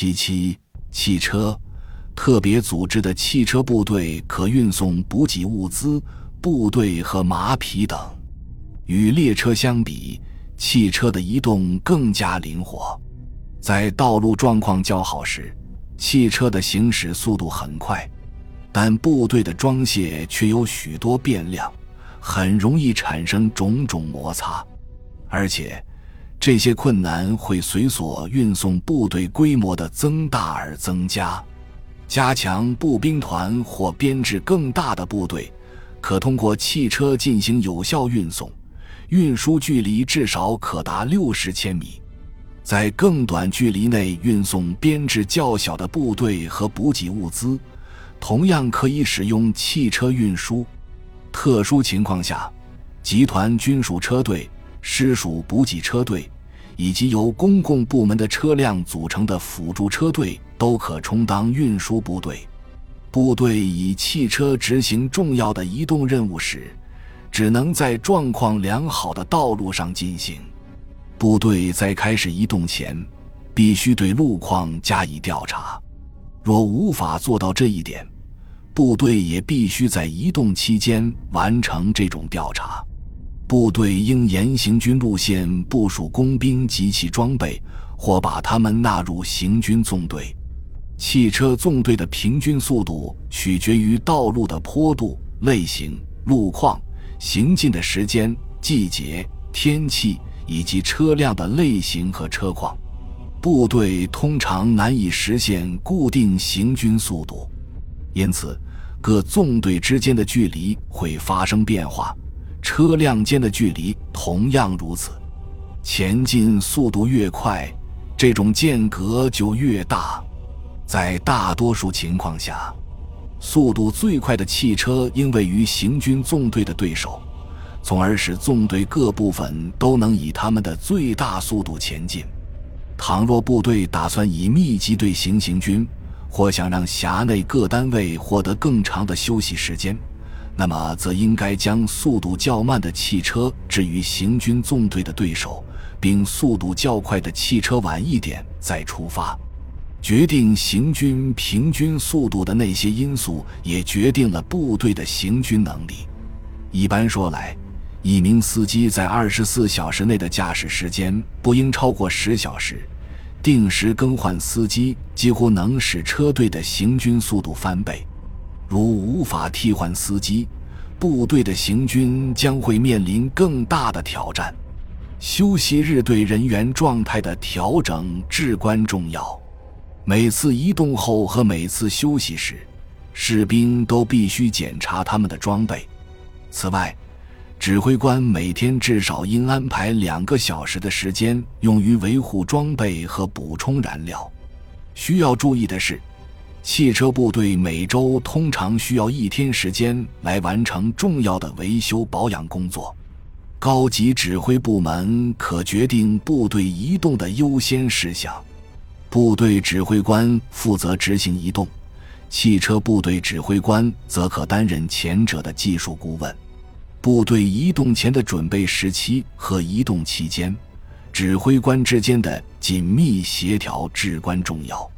其七，汽车，特别组织的汽车部队可运送补给物资、部队和马匹等。与列车相比，汽车的移动更加灵活。在道路状况较好时，汽车的行驶速度很快，但部队的装卸却有许多变量，很容易产生种种摩擦，而且这些困难会随所运送部队规模的增大而增加。加强步兵团或编制更大的部队，可通过汽车进行有效运送，运输距离至少可达六十千米。在更短距离内运送编制较小的部队和补给物资，同样可以使用汽车运输。特殊情况下，集团军属车队、师属补给车队，以及由公共部门的车辆组成的辅助车队都可充当运输部队。部队以汽车执行重要的移动任务时，只能在状况良好的道路上进行。部队在开始移动前，必须对路况加以调查。若无法做到这一点，部队也必须在移动期间完成这种调查。部队应沿行军路线部署工兵及其装备，或把他们纳入行军纵队。汽车纵队的平均速度取决于道路的坡度、类型、路况、行进的时间、季节、天气。以及车辆的类型和车况，部队通常难以实现固定行军速度，因此各纵队之间的距离会发生变化，车辆间的距离同样如此。前进速度越快，这种间隔就越大。在大多数情况下，速度最快的汽车应位于行军纵队的对手。从而使纵队各部分都能以他们的最大速度前进。倘若部队打算以密集队形行军，或想让辖内各单位获得更长的休息时间，那么则应该将速度较慢的汽车置于行军纵队的对手，并速度较快的汽车晚一点再出发。决定行军平均速度的那些因素，也决定了部队的行军能力。一般说来，一名司机在二十四小时内的驾驶时间不应超过十小时。定时更换司机几乎能使车队的行军速度翻倍。如无法替换司机，部队的行军将会面临更大的挑战。休息日对人员状态的调整至关重要。每次移动后和每次休息时，士兵都必须检查他们的装备。此外，指挥官每天至少应安排两个小时的时间用于维护装备和补充燃料。需要注意的是，汽车部队每周通常需要一天时间来完成重要的维修保养工作。高级指挥部门可决定部队移动的优先事项。部队指挥官负责执行移动，汽车部队指挥官则可担任前者的技术顾问。部队移动前的准备时期和移动期间，指挥官之间的紧密协调至关重要。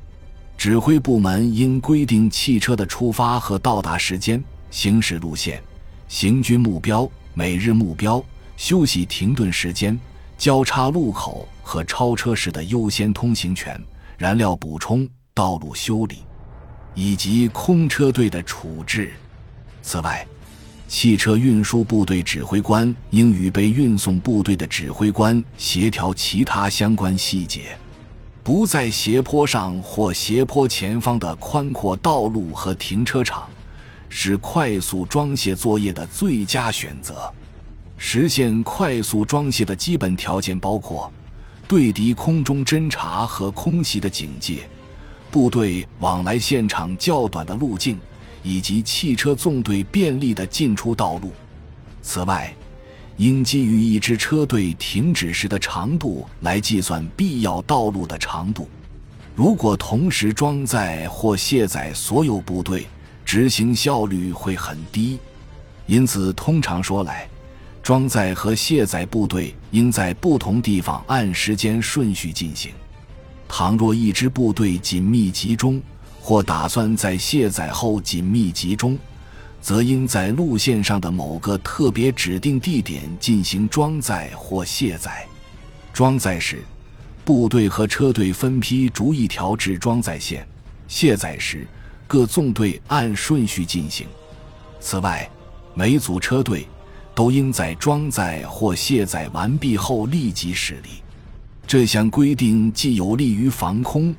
指挥部门应规定汽车的出发和到达时间、行驶路线、行军目标、每日目标、休息停顿时间、交叉路口和超车时的优先通行权、燃料补充、道路修理，以及空车队的处置。此外，汽车运输部队指挥官应与被运送部队的指挥官协调其他相关细节，不在斜坡上或斜坡前方的宽阔道路和停车场，是快速装卸作业的最佳选择。实现快速装卸的基本条件包括对敌空中侦察和空袭的警戒，部队往来现场较短的路径。以及汽车纵队便利的进出道路。此外，应基于一支车队停止时的长度来计算必要道路的长度。如果同时装载或卸载所有部队，执行效率会很低。因此，通常说来，装载和卸载部队应在不同地方按时间顺序进行。倘若一支部队紧密集中，或打算在卸载后紧密集中，则应在路线上的某个特别指定地点进行装载或卸载。装载时，部队和车队分批逐一调至装载线；卸载时，各纵队按顺序进行。此外，每组车队都应在装载或卸载完毕后立即驶离。这项规定既有利于防空，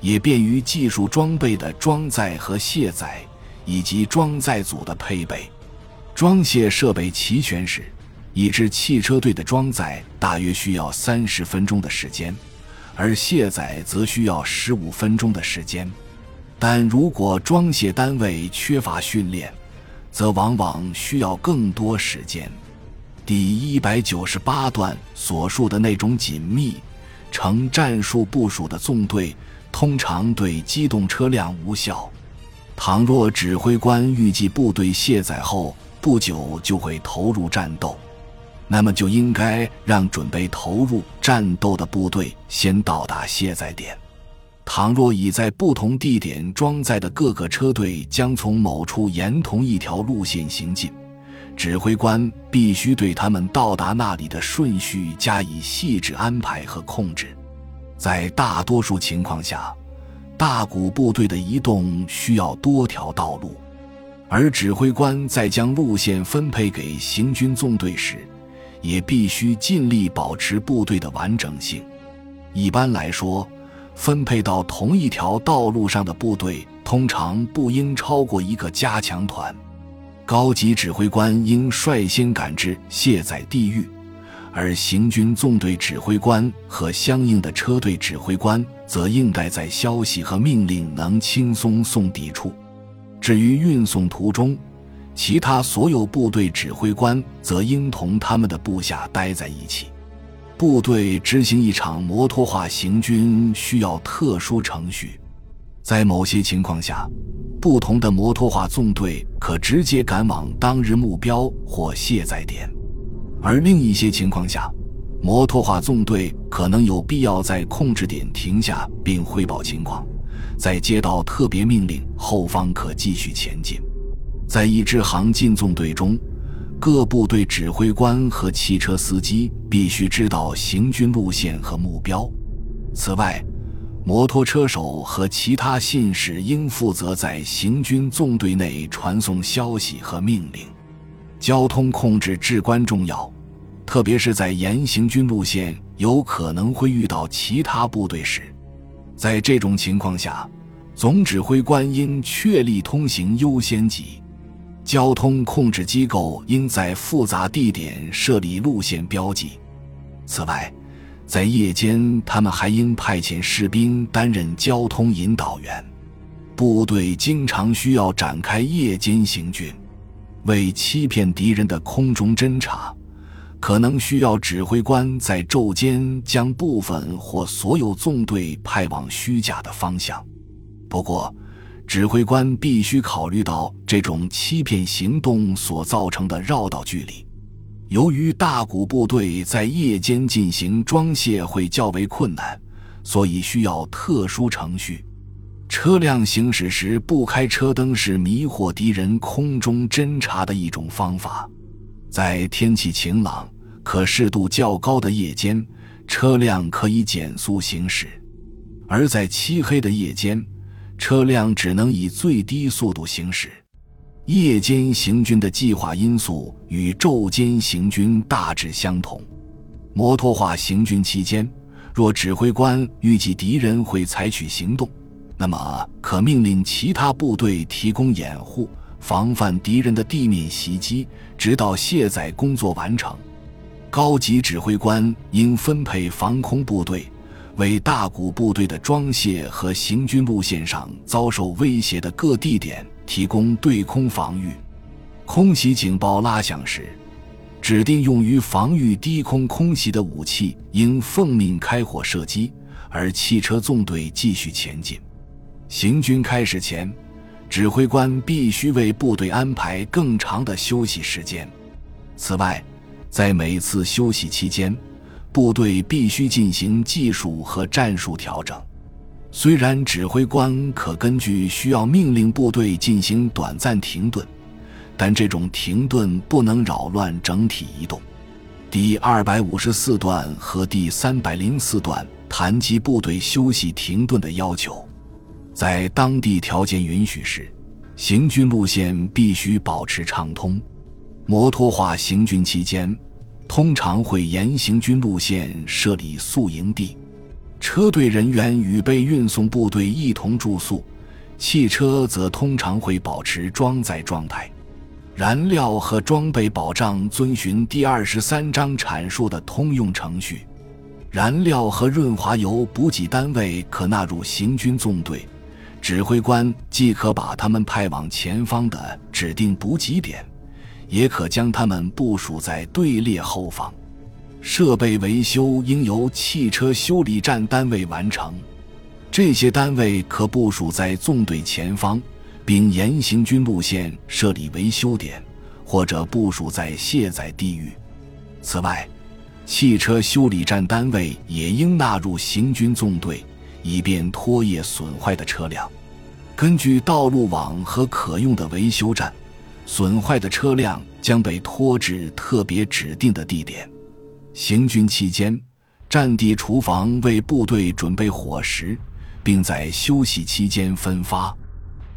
也便于技术装备的装载和卸载。以及装载组的配备，装卸设备齐全时，一支汽车队的装载大约需要三十分钟的时间，而卸载则需要十五分钟的时间。但如果装卸单位缺乏训练，则往往需要更多时间。第一百九十八段所述的那种紧密、呈战术部署的纵队，通常对机动车辆无效。倘若指挥官预计部队卸载后不久就会投入战斗，那么就应该让准备投入战斗的部队先到达卸载点。倘若已在不同地点装载的各个车队将从某处沿同一条路线行进，指挥官必须对他们到达那里的顺序加以细致安排和控制。在大多数情况下。大股部队的移动需要多条道路，而指挥官在将路线分配给行军纵队时，也必须尽力保持部队的完整性。一般来说，分配到同一条道路上的部队通常不应超过一个加强团。高级指挥官应率先赶至卸载地域。而行军纵队指挥官和相应的车队指挥官则应待在消息和命令能轻松送抵处。至于运送途中，其他所有部队指挥官则应同他们的部下待在一起。部队执行一场摩托化行军需要特殊程序，在某些情况下，不同的摩托化纵队可直接赶往当日目标或卸载点。而另一些情况下，摩托化纵队可能有必要在控制点停下并汇报情况，在接到特别命令后方可继续前进。在一支行进纵队中，各部队指挥官和汽车司机必须知道行军路线和目标。此外，摩托车手和其他信使应负责在行军纵队内传送消息和命令。交通控制至关重要，特别是在沿行军路线有可能会遇到其他部队时。在这种情况下，总指挥官应确立通行优先级。交通控制机构应在复杂地点设立路线标记。此外，在夜间，他们还应派遣士兵担任交通引导员。部队经常需要展开夜间行军。为欺骗敌人的空中侦察，可能需要指挥官在昼间将部分或所有纵队派往虚假的方向。不过，指挥官必须考虑到这种欺骗行动所造成的绕道距离。由于大股部队在夜间进行装卸会较为困难，所以需要特殊程序。车辆行驶时不开车灯是迷惑敌人空中侦察的一种方法。在天气晴朗、可视度较高的夜间，车辆可以减速行驶；而在漆黑的夜间，车辆只能以最低速度行驶。夜间行军的计划因素与昼间行军大致相同。摩托化行军期间，若指挥官预计敌人会采取行动，那么，可命令其他部队提供掩护，防范敌人的地面袭击，直到卸载工作完成。高级指挥官应分配防空部队，为大股部队的装卸和行军路线上遭受威胁的各地点提供对空防御。空袭警报拉响时，指定用于防御低空空袭的武器应奉命开火射击，而汽车纵队继续前进。行军开始前，指挥官必须为部队安排更长的休息时间。此外，在每次休息期间，部队必须进行技术和战术调整。虽然指挥官可根据需要命令部队进行短暂停顿，但这种停顿不能扰乱整体移动。第二百五十四段和第三百零四段谈及部队休息停顿的要求，在当地条件允许时，行军路线必须保持畅通。摩托化行军期间，通常会沿行军路线设立宿营地。车队人员与被运送部队一同住宿，汽车则通常会保持装载状态。燃料和装备保障遵循第二十三章阐述的通用程序。燃料和润滑油补给单位可纳入行军纵队，指挥官既可把他们派往前方的指定补给点，也可将他们部署在队列后方。设备维修应由汽车修理站单位完成，这些单位可部署在纵队前方，并沿行军路线设立维修点，或者部署在卸载地域。此外，汽车修理站单位也应纳入行军纵队，以便拖曳损坏的车辆。根据道路网和可用的维修站，损坏的车辆将被拖至特别指定的地点。行军期间，战地厨房为部队准备伙食，并在休息期间分发。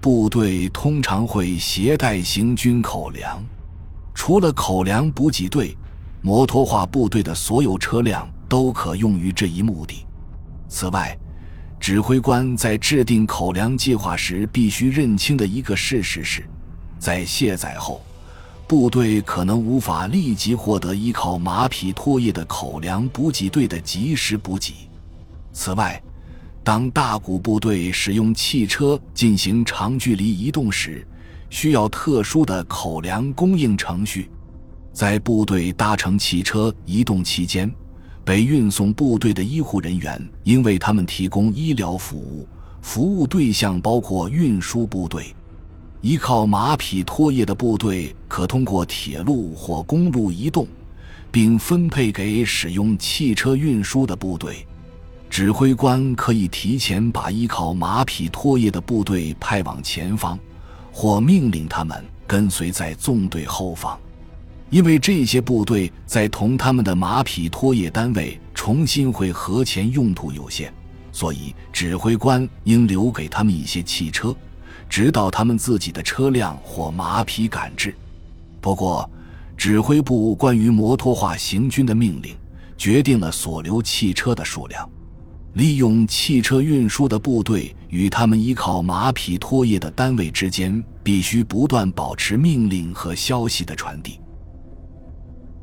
部队通常会携带行军口粮。除了口粮补给队，摩托化部队的所有车辆都可用于这一目的。此外，指挥官在制定口粮计划时必须认清的一个事实是，在卸载后。部队可能无法立即获得依靠马匹拖曳的口粮补给队的及时补给。此外，当大股部队使用汽车进行长距离移动时，需要特殊的口粮供应程序。在部队搭乘汽车移动期间，被运送部队的医护人员应为他们提供医疗服务，服务对象包括运输部队。依靠马匹拖曳的部队可通过铁路或公路移动，并分配给使用汽车运输的部队。指挥官可以提前把依靠马匹拖曳的部队派往前方，或命令他们跟随在纵队后方。因为这些部队在同他们的马匹拖曳单位重新会合前用途有限，所以指挥官应留给他们一些汽车。直到他们自己的车辆或马匹赶至。不过，指挥部关于摩托化行军的命令决定了所留汽车的数量。利用汽车运输的部队与他们依靠马匹拖曳的单位之间必须不断保持命令和消息的传递。